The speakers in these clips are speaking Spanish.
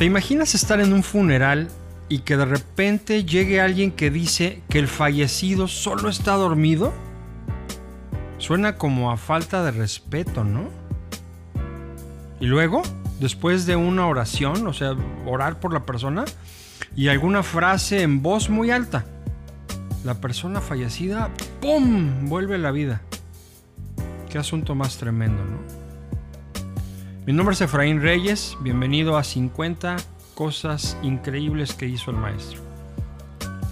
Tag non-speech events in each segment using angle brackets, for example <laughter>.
¿Te imaginas estar en un funeral y que de repente llegue alguien que dice que el fallecido solo está dormido? Suena como a falta de respeto, ¿no? Y luego, después de una oración, o sea, orar por la persona, y alguna frase en voz muy alta, la persona fallecida, ¡pum!, vuelve a la vida. Qué asunto más tremendo, ¿no? Mi nombre es Efraín Reyes, bienvenido a 50 cosas increíbles que hizo el maestro.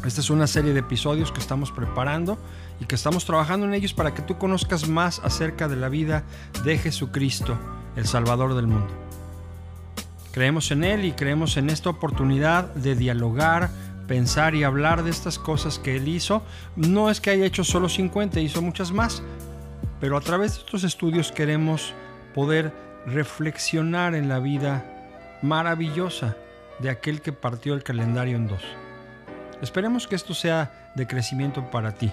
Esta es una serie de episodios que estamos preparando y que estamos trabajando en ellos para que tú conozcas más acerca de la vida de Jesucristo, el Salvador del mundo. Creemos en Él y creemos en esta oportunidad de dialogar, pensar y hablar de estas cosas que Él hizo. No es que haya hecho solo 50, hizo muchas más, pero a través de estos estudios queremos poder reflexionar en la vida maravillosa de aquel que partió el calendario en dos. Esperemos que esto sea de crecimiento para ti.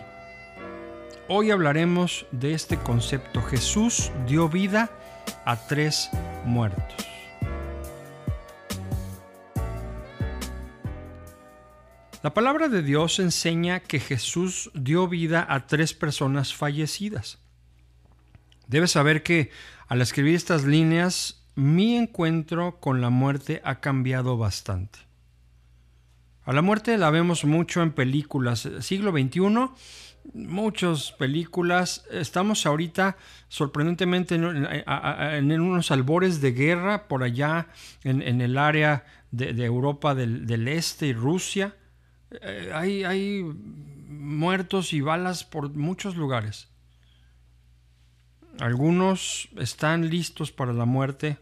Hoy hablaremos de este concepto. Jesús dio vida a tres muertos. La palabra de Dios enseña que Jesús dio vida a tres personas fallecidas. Debes saber que al escribir estas líneas, mi encuentro con la muerte ha cambiado bastante. A la muerte la vemos mucho en películas. Siglo XXI, muchas películas. Estamos ahorita sorprendentemente en, unos albores de guerra por allá en, el área de, Europa del, Este y Rusia. Eh, hay, hay muertos y balas por muchos lugares. Algunos están listos para la muerte,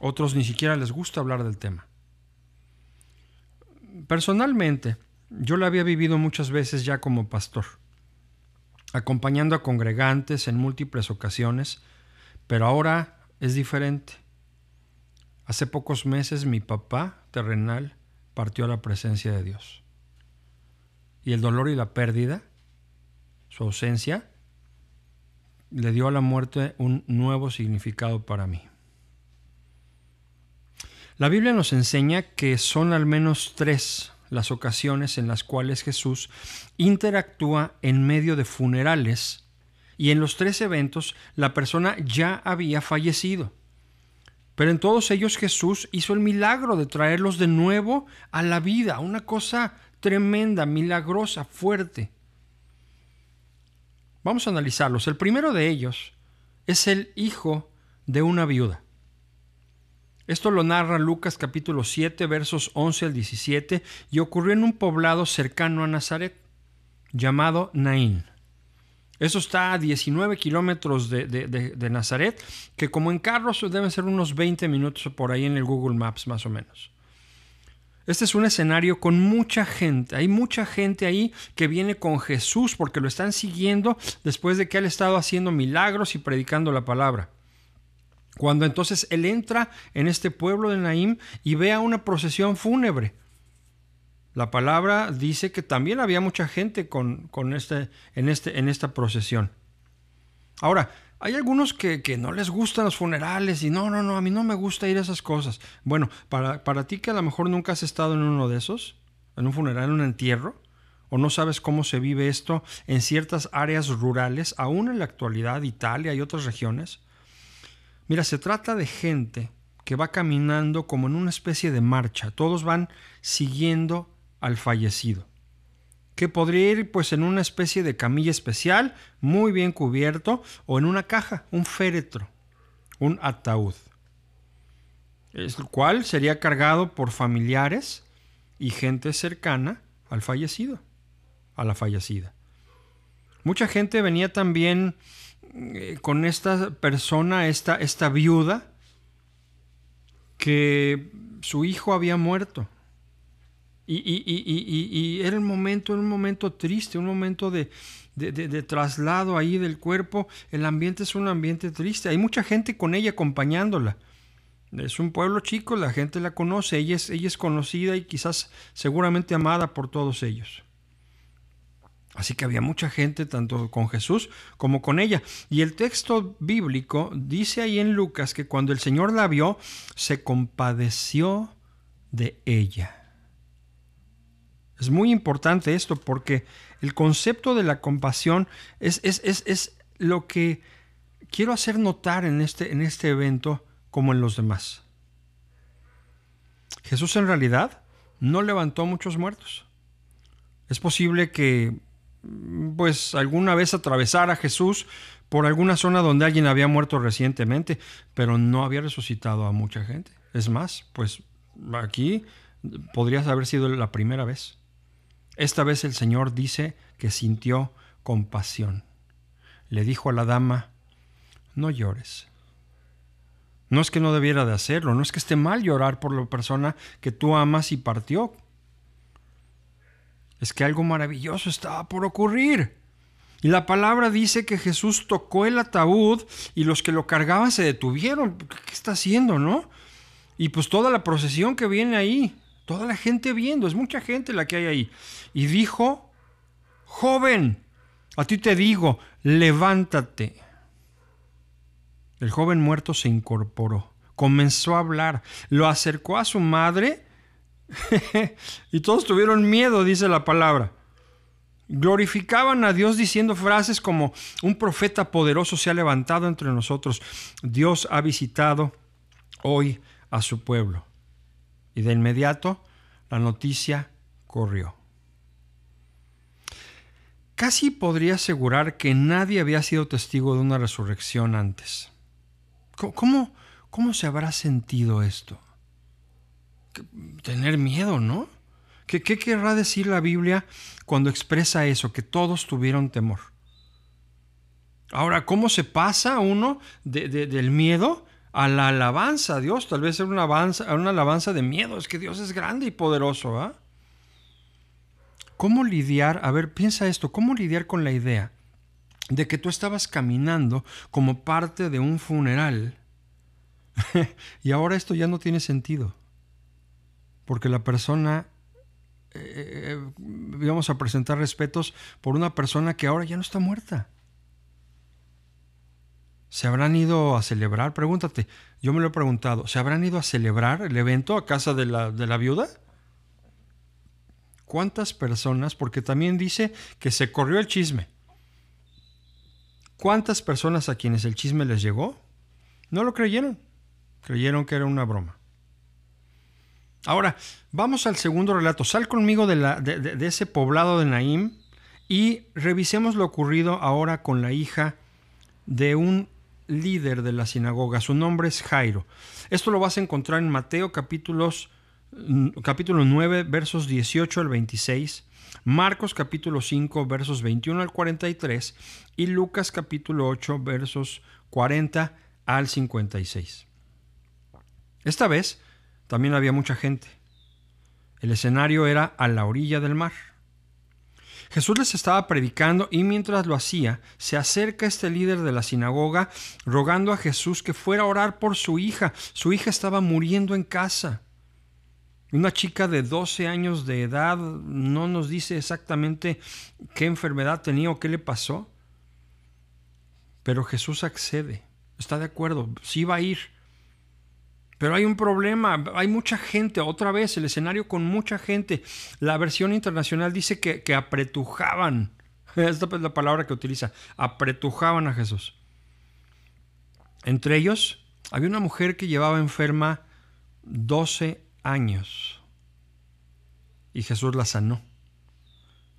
otros ni siquiera les gusta hablar del tema. Personalmente, yo la había vivido muchas veces ya como pastor, acompañando a congregantes en múltiples ocasiones, pero ahora es diferente. Hace pocos meses mi papá terrenal partió a la presencia de Dios. Y el dolor y la pérdida, su ausencia, le dio a la muerte un nuevo significado para mí. La Biblia nos enseña que son al menos tres las ocasiones en las cuales Jesús interactúa en medio de funerales y en los tres eventos la persona ya había fallecido. Pero en todos ellos Jesús hizo el milagro de traerlos de nuevo a la vida, una cosa tremenda, milagrosa, fuerte. Vamos a analizarlos. El primero de ellos es el hijo de una viuda. Esto lo narra Lucas capítulo 7 versos 11 al 17 y ocurrió en un poblado cercano a Nazaret llamado Naín. Eso está a 19 kilómetros de, de, Nazaret, que como en carros deben ser unos 20 minutos por ahí en el Google Maps más o menos. Este es un escenario con mucha gente. Hay mucha gente ahí que viene con Jesús porque lo están siguiendo después de que él ha estado haciendo milagros y predicando la palabra. Cuando entonces él entra en este pueblo de Naim y ve a una procesión fúnebre. La palabra dice que también había mucha gente con, este, en, este, en esta procesión. Ahora, hay algunos que, no les gustan los funerales y no, no, no, a mí no me gusta ir a esas cosas. Bueno, para, para ti que a lo mejor nunca has estado en uno de esos, en un funeral, en un entierro, o no sabes cómo se vive esto en ciertas áreas rurales, aún en la actualidad, Italia y otras regiones. Mira, se trata de gente que va caminando como en una especie de marcha, todos van siguiendo al fallecido que podría ir pues en una especie de camilla especial, muy bien cubierto, o en una caja, un féretro, un ataúd, el cual sería cargado por familiares y gente cercana al fallecido, a la fallecida. Mucha gente venía también eh, con esta persona, esta, esta viuda, que su hijo había muerto y, era el momento, un momento triste, un momento de, traslado ahí del cuerpo. El ambiente es un ambiente triste. Hay mucha gente con ella acompañándola. Es un pueblo chico, la gente la conoce, ella es, ella es conocida y quizás seguramente amada por todos ellos. Así que había mucha gente, tanto con Jesús como con ella. Y el texto bíblico dice ahí en Lucas que cuando el Señor la vio, se compadeció de ella. Es muy importante esto porque el concepto de la compasión es, es, es, lo que quiero hacer notar en este, en este evento como en los demás. Jesús en realidad no levantó muchos muertos. Es posible que pues alguna vez atravesara Jesús por alguna zona donde alguien había muerto recientemente, pero no había resucitado a mucha gente. Es más, pues aquí podría haber sido la primera vez. Esta vez el Señor dice que sintió compasión. Le dijo a la dama, no llores. No es que no debiera de hacerlo, no es que esté mal llorar por la persona que tú amas y partió. Es que algo maravilloso estaba por ocurrir. Y la palabra dice que Jesús tocó el ataúd y los que lo cargaban se detuvieron. ¿Qué está haciendo, no? Y pues toda la procesión que viene ahí, toda la gente viendo, es mucha gente la que hay ahí. Y dijo, joven, a ti te digo, levántate. El joven muerto se incorporó, comenzó a hablar, lo acercó a su madre <laughs> y todos tuvieron miedo, dice la palabra. Glorificaban a Dios diciendo frases como un profeta poderoso se ha levantado entre nosotros. Dios ha visitado hoy a su pueblo. Y de inmediato la noticia corrió. Casi podría asegurar que nadie había sido testigo de una resurrección antes. ¿Cómo, cómo se habrá sentido esto? Tener miedo, ¿no? ¿Qué, querrá decir la Biblia cuando expresa eso, que todos tuvieron temor? Ahora, ¿cómo se pasa uno del miedo a la alabanza a Dios? Tal vez es una alabanza, una alabanza de miedo. Es que Dios es grande y poderoso. ¿ah? ¿Cómo lidiar? A ver, piensa esto. ¿Cómo lidiar con la idea de que tú estabas caminando como parte de un funeral <laughs> y ahora esto ya no tiene sentido? Porque la persona eh, íbamos a presentar respetos por una persona que ahora ya no está muerta. ¿Se habrán ido a celebrar? Pregúntate, yo me lo he preguntado, ¿se habrán ido a celebrar el evento a casa de la, de la viuda? ¿Cuántas personas? Porque también dice que se corrió el chisme. ¿Cuántas personas a quienes el chisme les llegó? No lo creyeron. Creyeron que era una broma. Ahora, vamos al segundo relato. Sal conmigo de, la, de, ese poblado de Naim y revisemos lo ocurrido ahora con la hija de un líder de la sinagoga. Su nombre es Jairo. Esto lo vas a encontrar en Mateo capítulos, mm, capítulo 9, versos 18 al 26, Marcos capítulo 5, versos 21 al 43 y Lucas capítulo 8, versos 40 al 56. Esta vez, también había mucha gente. El escenario era a la orilla del mar. Jesús les estaba predicando y mientras lo hacía, se acerca este líder de la sinagoga rogando a Jesús que fuera a orar por su hija. Su hija estaba muriendo en casa. Una chica de 12 años de edad no nos dice exactamente qué enfermedad tenía o qué le pasó. Pero Jesús accede, está de acuerdo, sí va a ir. Pero hay un problema, hay mucha gente, otra vez el escenario con mucha gente. La versión internacional dice que, apretujaban, <laughs> esta es la palabra que utiliza, apretujaban a Jesús. Entre ellos había una mujer que llevaba enferma 12 años y Jesús la sanó.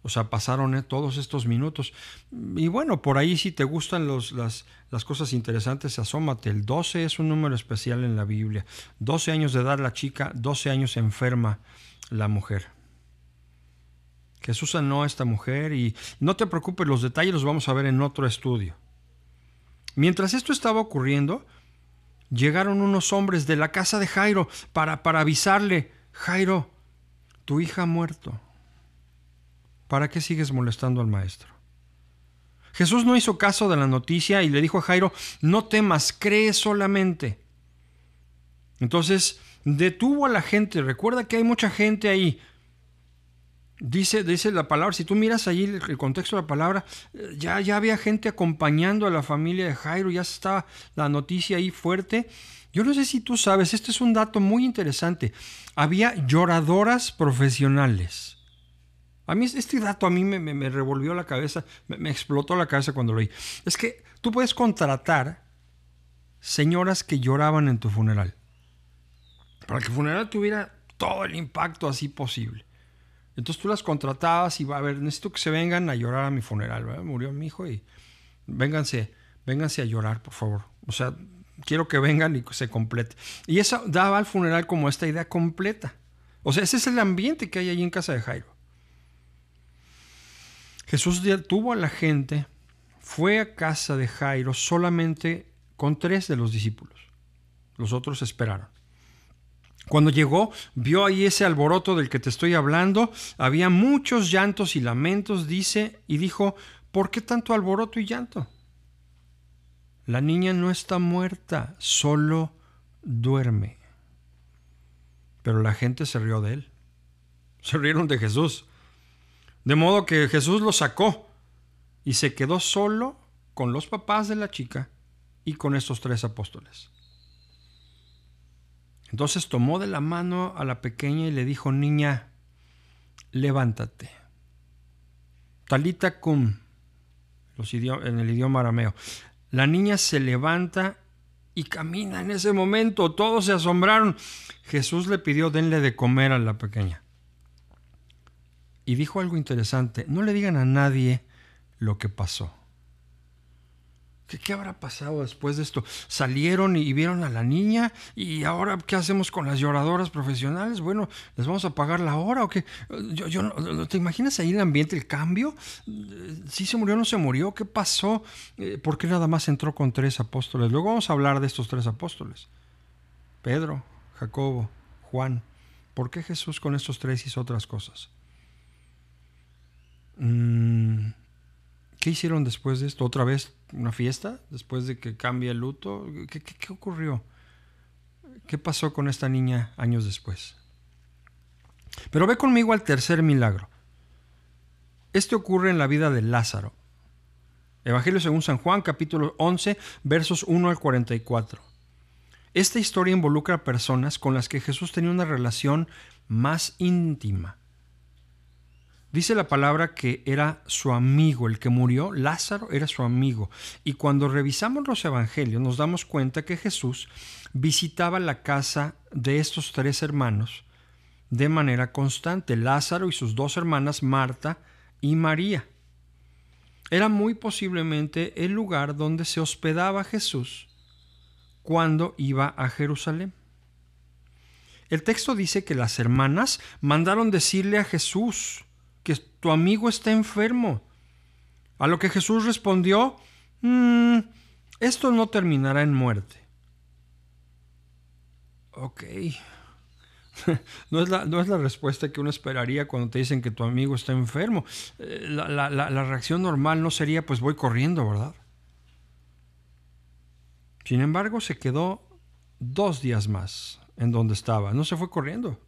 O sea, pasaron eh, todos estos minutos. Y bueno, por ahí si te gustan las, las, cosas interesantes, asómate. El 12 es un número especial en la Biblia. 12 años de edad la chica, 12 años enferma la mujer. Jesús sanó a esta mujer y no te preocupes, los detalles los vamos a ver en otro estudio. Mientras esto estaba ocurriendo, llegaron unos hombres de la casa de Jairo para, para avisarle, Jairo, tu hija ha muerto ¿para qué sigues molestando al maestro? Jesús no hizo caso de la noticia y le dijo a Jairo, no temas, cree solamente. Entonces detuvo a la gente, recuerda que hay mucha gente ahí. Dice, dice la palabra, si tú miras allí el, contexto de la palabra, ya, ya había gente acompañando a la familia de Jairo, ya estaba la noticia ahí fuerte Yo no sé si tú sabes, este es un dato muy interesante. Había lloradoras profesionales. A mí este dato a mí me, revolvió la cabeza, me, explotó la cabeza cuando lo oí. Es que tú puedes contratar señoras que lloraban en tu funeral. Para que el funeral tuviera todo el impacto así posible. Entonces tú las contratabas y va a ver, necesito que se vengan a llorar a mi funeral. Murió mi hijo y vénganse, vénganse a llorar, por favor. O sea, quiero que vengan y se complete. Y eso daba al funeral como esta idea completa. O sea, ese es el ambiente que hay allí en casa de Jairo. Jesús tuvo a la gente, fue a casa de Jairo solamente con tres de los discípulos. Los otros esperaron. Cuando llegó, vio ahí ese alboroto del que te estoy hablando. Había muchos llantos y lamentos, dice, y dijo, ¿por qué tanto alboroto y llanto? La niña no está muerta, solo duerme. Pero la gente se rió de él. Se rieron de Jesús. De modo que Jesús lo sacó y se quedó solo con los papás de la chica y con estos tres apóstoles. Entonces tomó de la mano a la pequeña y le dijo, niña, levántate. Talita cum, en el idioma arameo. La niña se levanta y camina en ese momento. Todos se asombraron. Jesús le pidió denle de comer a la pequeña. Y dijo algo interesante. No le digan a nadie lo que pasó. ¿Qué, habrá pasado después de esto? Salieron y vieron a la niña y ahora ¿qué hacemos con las lloradoras profesionales? Bueno, ¿les vamos a pagar la hora o qué? Yo, yo, ¿Te imaginas ahí el ambiente, el cambio? ¿Sí se murió o no se murió? ¿Qué pasó? Eh, ¿Por qué nada más entró con tres apóstoles? Luego vamos a hablar de estos tres apóstoles. Pedro, Jacobo, Juan. ¿Por qué Jesús con estos tres hizo otras cosas? Mm, ¿Qué hicieron después de esto? ¿Otra vez una fiesta? ¿Después de que cambia el luto? ¿Qué, ocurrió? ¿Qué pasó con esta niña años después? Pero ve conmigo al tercer milagro. Este ocurre en la vida de Lázaro. Evangelio según San Juan, capítulo 11, versos 1 al 44. Esta historia involucra a personas con las que Jesús tenía una relación más íntima. Dice la palabra que era su amigo, el que murió, Lázaro era su amigo. Y cuando revisamos los evangelios nos damos cuenta que Jesús visitaba la casa de estos tres hermanos de manera constante, Lázaro y sus dos hermanas, Marta y María. Era muy posiblemente el lugar donde se hospedaba Jesús cuando iba a Jerusalén. El texto dice que las hermanas mandaron decirle a Jesús, tu amigo está enfermo. A lo que Jesús respondió, mm, esto no terminará en muerte. Ok. <laughs> No es, la, no es, la, respuesta que uno esperaría cuando te dicen que tu amigo está enfermo. Eh, la, la reacción normal no sería, pues voy corriendo, ¿verdad? Sin embargo, se quedó dos días más en donde estaba. No se fue corriendo.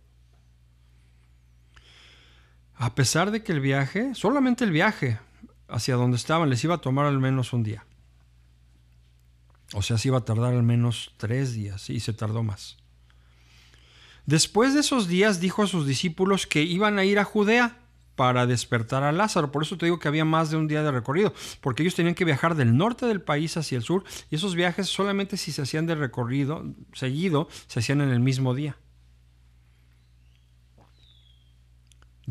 A pesar de que el viaje, solamente el viaje hacia donde estaban, les iba a tomar al menos un día. O sea, se iba a tardar al menos tres días y se tardó más. Después de esos días dijo a sus discípulos que iban a ir a Judea para despertar a Lázaro. Por eso te digo que había más de un día de recorrido, porque ellos tenían que viajar del norte del país hacia el sur y esos viajes solamente si se hacían de recorrido seguido, se hacían en el mismo día.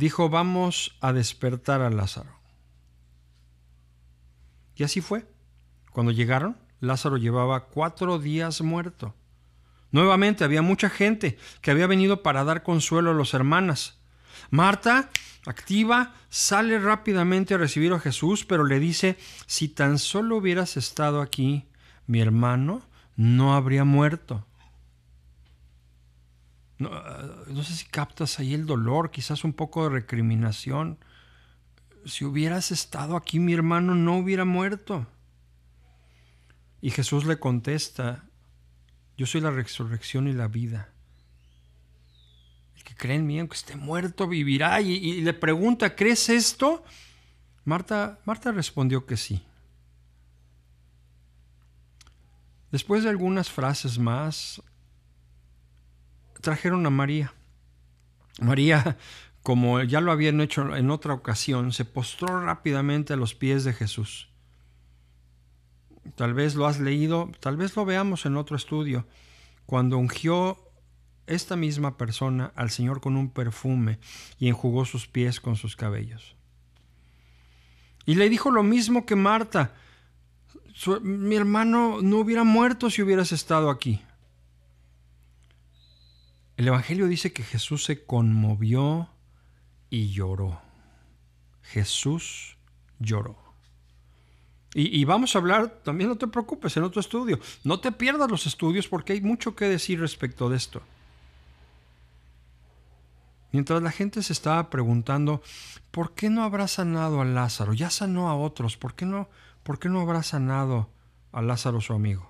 Dijo, vamos a despertar a Lázaro. Y así fue. Cuando llegaron, Lázaro llevaba cuatro días muerto. Nuevamente había mucha gente que había venido para dar consuelo a los hermanas. Marta, activa, sale rápidamente a recibir a Jesús, pero le dice, si tan solo hubieras estado aquí, mi hermano no habría muerto. No, sé si captas ahí el dolor, quizás un poco de recriminación. Si hubieras estado aquí, mi hermano no hubiera muerto. Y Jesús le contesta, yo soy la resurrección y la vida. El que cree en mí, aunque esté muerto, vivirá. Y, y le pregunta, ¿crees esto? Marta, Marta respondió que sí. Después de algunas frases más, trajeron a María. María, como ya lo habían hecho en otra ocasión, se postró rápidamente a los pies de Jesús. Tal vez lo has leído, tal vez lo veamos en otro estudio, cuando ungió esta misma persona al Señor con un perfume y enjugó sus pies con sus cabellos. Y le dijo lo mismo que Marta, mi hermano no hubiera muerto si hubieras estado aquí. El Evangelio dice que Jesús se conmovió y lloró. Jesús lloró. Y, vamos a hablar, también no te preocupes, en otro estudio. No te pierdas los estudios porque hay mucho que decir respecto de esto. Mientras la gente se estaba preguntando, ¿por qué no habrá sanado a Lázaro? Ya sanó a otros, ¿por qué no, por qué no habrá sanado a Lázaro su amigo?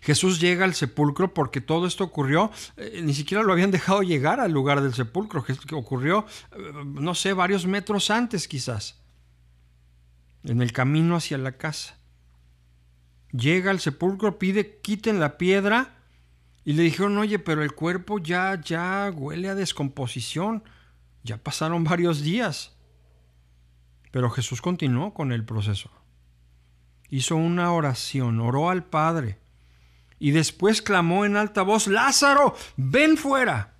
Jesús llega al sepulcro porque todo esto ocurrió, eh, ni siquiera lo habían dejado llegar al lugar del sepulcro, que ocurrió, eh, no sé, varios metros antes quizás, en el camino hacia la casa. Llega al sepulcro, pide, quiten la piedra, y le dijeron, oye, pero el cuerpo ya, ya huele a descomposición, ya pasaron varios días. Pero Jesús continuó con el proceso. Hizo una oración, oró al Padre y después clamó en alta voz, Lázaro, ven fuera.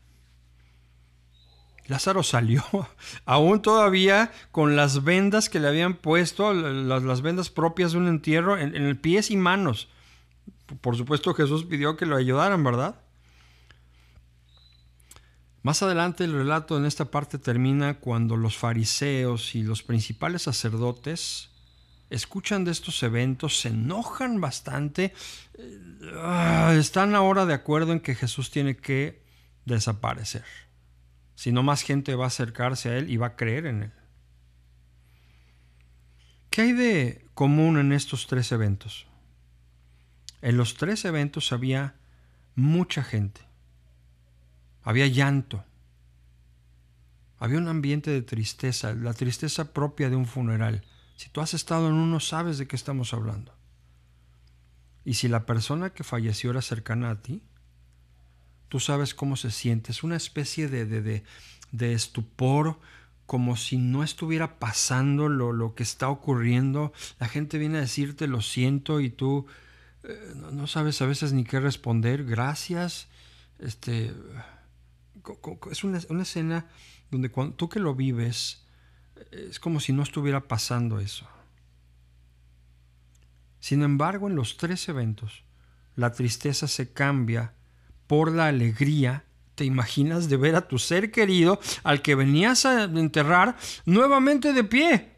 Lázaro salió, <laughs> aún todavía con las vendas que le habían puesto, las, vendas propias de un entierro, en, en pies y manos. Por supuesto Jesús pidió que lo ayudaran, ¿verdad? Más adelante el relato en esta parte termina cuando los fariseos y los principales sacerdotes escuchan de estos eventos, se enojan bastante, eh, están ahora de acuerdo en que Jesús tiene que desaparecer. Si no más gente va a acercarse a Él y va a creer en Él. ¿Qué hay de común en estos tres eventos? En los tres eventos había mucha gente. Había llanto. Había un ambiente de tristeza, la tristeza propia de un funeral si tú has estado en uno, sabes de qué estamos hablando. Y si la persona que falleció era cercana a ti, tú sabes cómo se siente. Es una especie de, de, de, estupor, como si no estuviera pasando lo, lo, que está ocurriendo. La gente viene a decirte lo siento y tú eh, no, sabes a veces ni qué responder. Gracias. Este, es una, una escena donde cuando, tú que lo vives, es como si no estuviera pasando eso. Sin embargo, en los tres eventos, la tristeza se cambia por la alegría. Te imaginas de ver a tu ser querido, al que venías a enterrar, nuevamente de pie.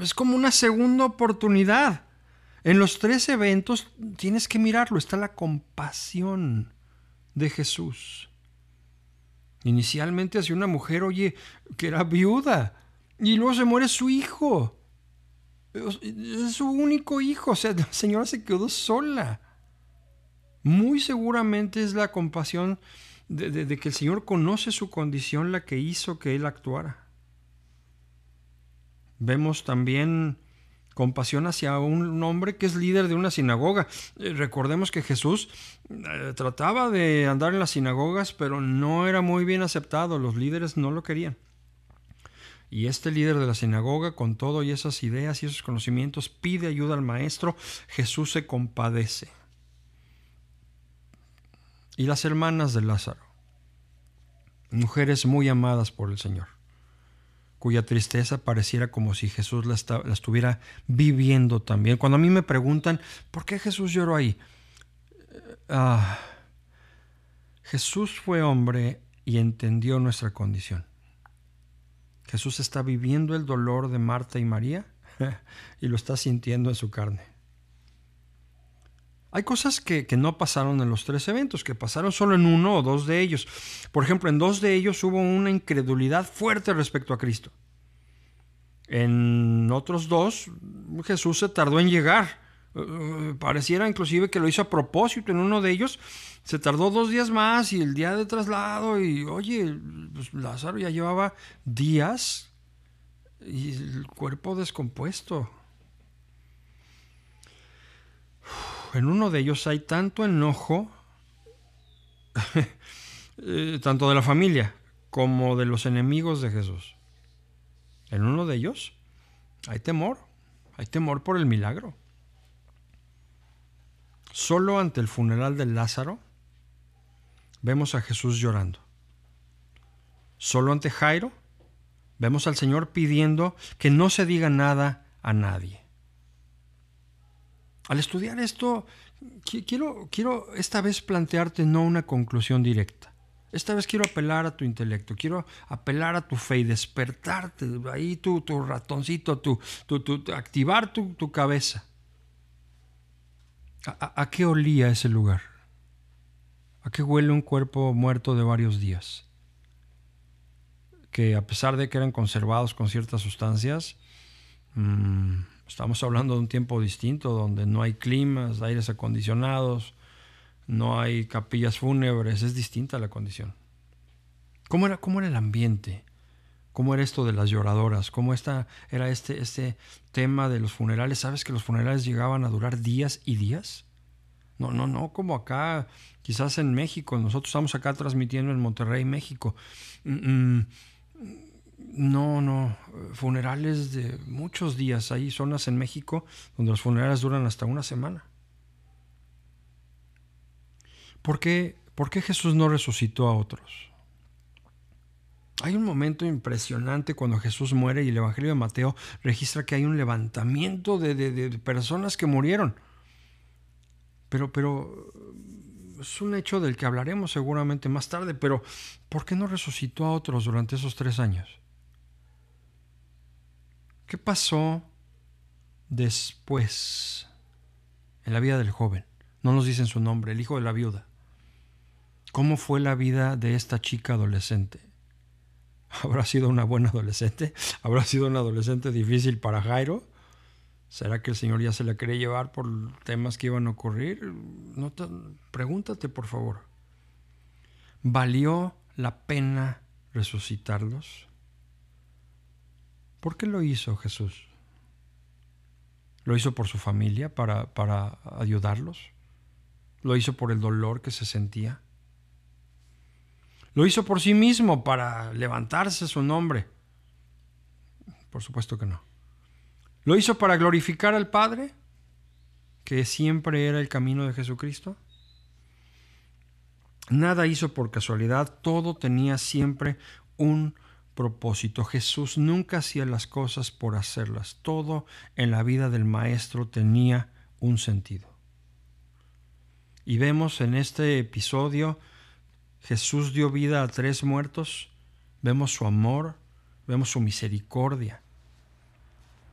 Es como una segunda oportunidad. En los tres eventos tienes que mirarlo, está la compasión de Jesús. Inicialmente hacia una mujer, oye, que era viuda, y luego se muere su hijo. Es su único hijo. O sea, la señora se quedó sola. Muy seguramente es la compasión de, que el Señor conoce su condición la que hizo que Él actuara. Vemos también compasión hacia un hombre que es líder de una sinagoga. Eh, recordemos que Jesús eh, trataba de andar en las sinagogas, pero no era muy bien aceptado. Los líderes no lo querían. Y este líder de la sinagoga, con todo y esas ideas y esos conocimientos, pide ayuda al maestro. Jesús se compadece. Y las hermanas de Lázaro, mujeres muy amadas por el Señor, cuya tristeza pareciera como si Jesús la, estuviera viviendo también. Cuando a mí me preguntan, ¿por qué Jesús lloró ahí? Ah, Jesús fue hombre y entendió nuestra condición. Jesús está viviendo el dolor de Marta y María <laughs> y lo está sintiendo en su carne. Hay cosas que, no pasaron en los tres eventos, que pasaron solo en uno o dos de ellos. Por ejemplo, en dos de ellos hubo una incredulidad fuerte respecto a Cristo. En otros dos, Jesús se tardó en llegar. Eh, pareciera inclusive que lo hizo a propósito. En uno de ellos se tardó dos días más y el día de traslado y oye, pues Lázaro ya llevaba días y el cuerpo descompuesto. en uno de ellos hay tanto enojo, <laughs> eh, tanto de la familia como de los enemigos de Jesús. En uno de ellos hay temor, hay temor por el milagro. Solo ante el funeral de Lázaro vemos a Jesús llorando. Solo ante Jairo vemos al Señor pidiendo que no se diga nada a nadie. Al estudiar esto, quiero, quiero esta vez plantearte no una conclusión directa. Esta vez quiero apelar a tu intelecto, quiero apelar a tu fe y despertarte, ahí tu, tu ratoncito, tu, activar tu, cabeza. ¿A, ¿A qué olía ese lugar? ¿A qué huele un cuerpo muerto de varios días? Que a pesar de que eran conservados con ciertas sustancias, mmm, Estamos hablando de un tiempo distinto donde no hay climas, aires acondicionados, no hay capillas fúnebres, es distinta la condición. ¿Cómo era, cómo era el ambiente? ¿Cómo era esto de las lloradoras? ¿Cómo esta, era este, este tema de los funerales? ¿Sabes que los funerales llegaban a durar días y días? No, no, no, como acá, quizás en México. Nosotros estamos acá transmitiendo en Monterrey, México. Mm, mm, no, no, funerales de muchos días. Hay zonas en México donde los funerales duran hasta una semana. ¿Por qué, ¿Por qué Jesús no resucitó a otros? Hay un momento impresionante cuando Jesús muere y el Evangelio de Mateo registra que hay un levantamiento de, personas que murieron. Pero, pero es un hecho del que hablaremos seguramente más tarde, pero ¿por qué no resucitó a otros durante esos tres años? ¿Qué pasó después en la vida del joven? No nos dicen su nombre, el hijo de la viuda. ¿Cómo fue la vida de esta chica adolescente? ¿Habrá sido una buena adolescente? ¿Habrá sido una adolescente difícil para Jairo? ¿Será que el Señor ya se la quería llevar por temas que iban a ocurrir? No pregúntate, por favor. ¿Valió la pena resucitarlos? ¿Por qué lo hizo Jesús? ¿Lo hizo por su familia para, para ayudarlos? ¿Lo hizo por el dolor que se sentía? ¿Lo hizo por sí mismo para levantarse su nombre? Por supuesto que no. ¿Lo hizo para glorificar al Padre? Que siempre era el camino de Jesucristo. Nada hizo por casualidad, todo tenía siempre un propósito. Jesús nunca hacía las cosas por hacerlas. Todo en la vida del Maestro tenía un sentido. Y vemos en este episodio, Jesús dio vida a tres muertos, vemos su amor, vemos su misericordia.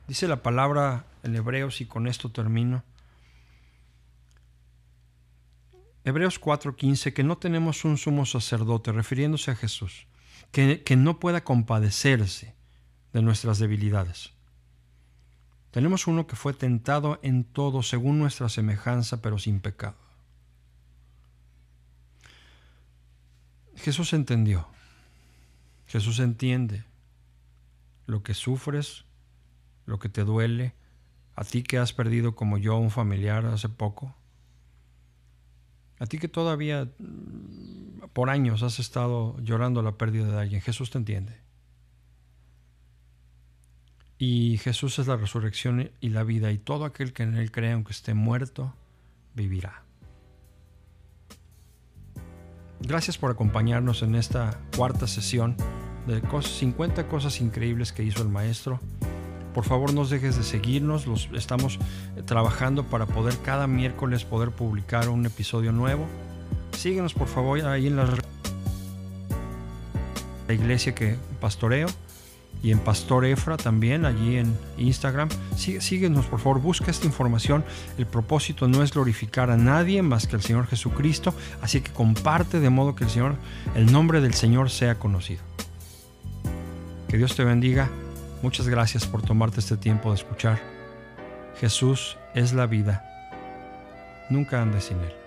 Dice la palabra en Hebreos y con esto termino. Hebreos 4:15, que no tenemos un sumo sacerdote, refiriéndose a Jesús que, no pueda compadecerse de nuestras debilidades. Tenemos uno que fue tentado en todo según nuestra semejanza, pero sin pecado. Jesús entendió. Jesús entiende lo que sufres, lo que te duele, a ti que has perdido como yo un familiar hace poco, a ti que todavía mm, por años has estado llorando la pérdida de alguien, Jesús te entiende. Y Jesús es la resurrección y la vida, y todo aquel que en Él cree, aunque esté muerto, vivirá. Gracias por acompañarnos en esta cuarta sesión de 50 cosas increíbles que hizo el Maestro. Por favor, no dejes de seguirnos. Los, estamos eh, trabajando para poder cada miércoles poder publicar un episodio nuevo. Síguenos, por favor, ahí en la, la iglesia que pastoreo y en Pastor Efra también, allí en Instagram. síguenos, por favor, busca esta información. El propósito no es glorificar a nadie más que al Señor Jesucristo, así que comparte de modo que el Señor, el nombre del Señor sea conocido. Que Dios te bendiga. Muchas gracias por tomarte este tiempo de escuchar. Jesús es la vida. Nunca andes sin Él.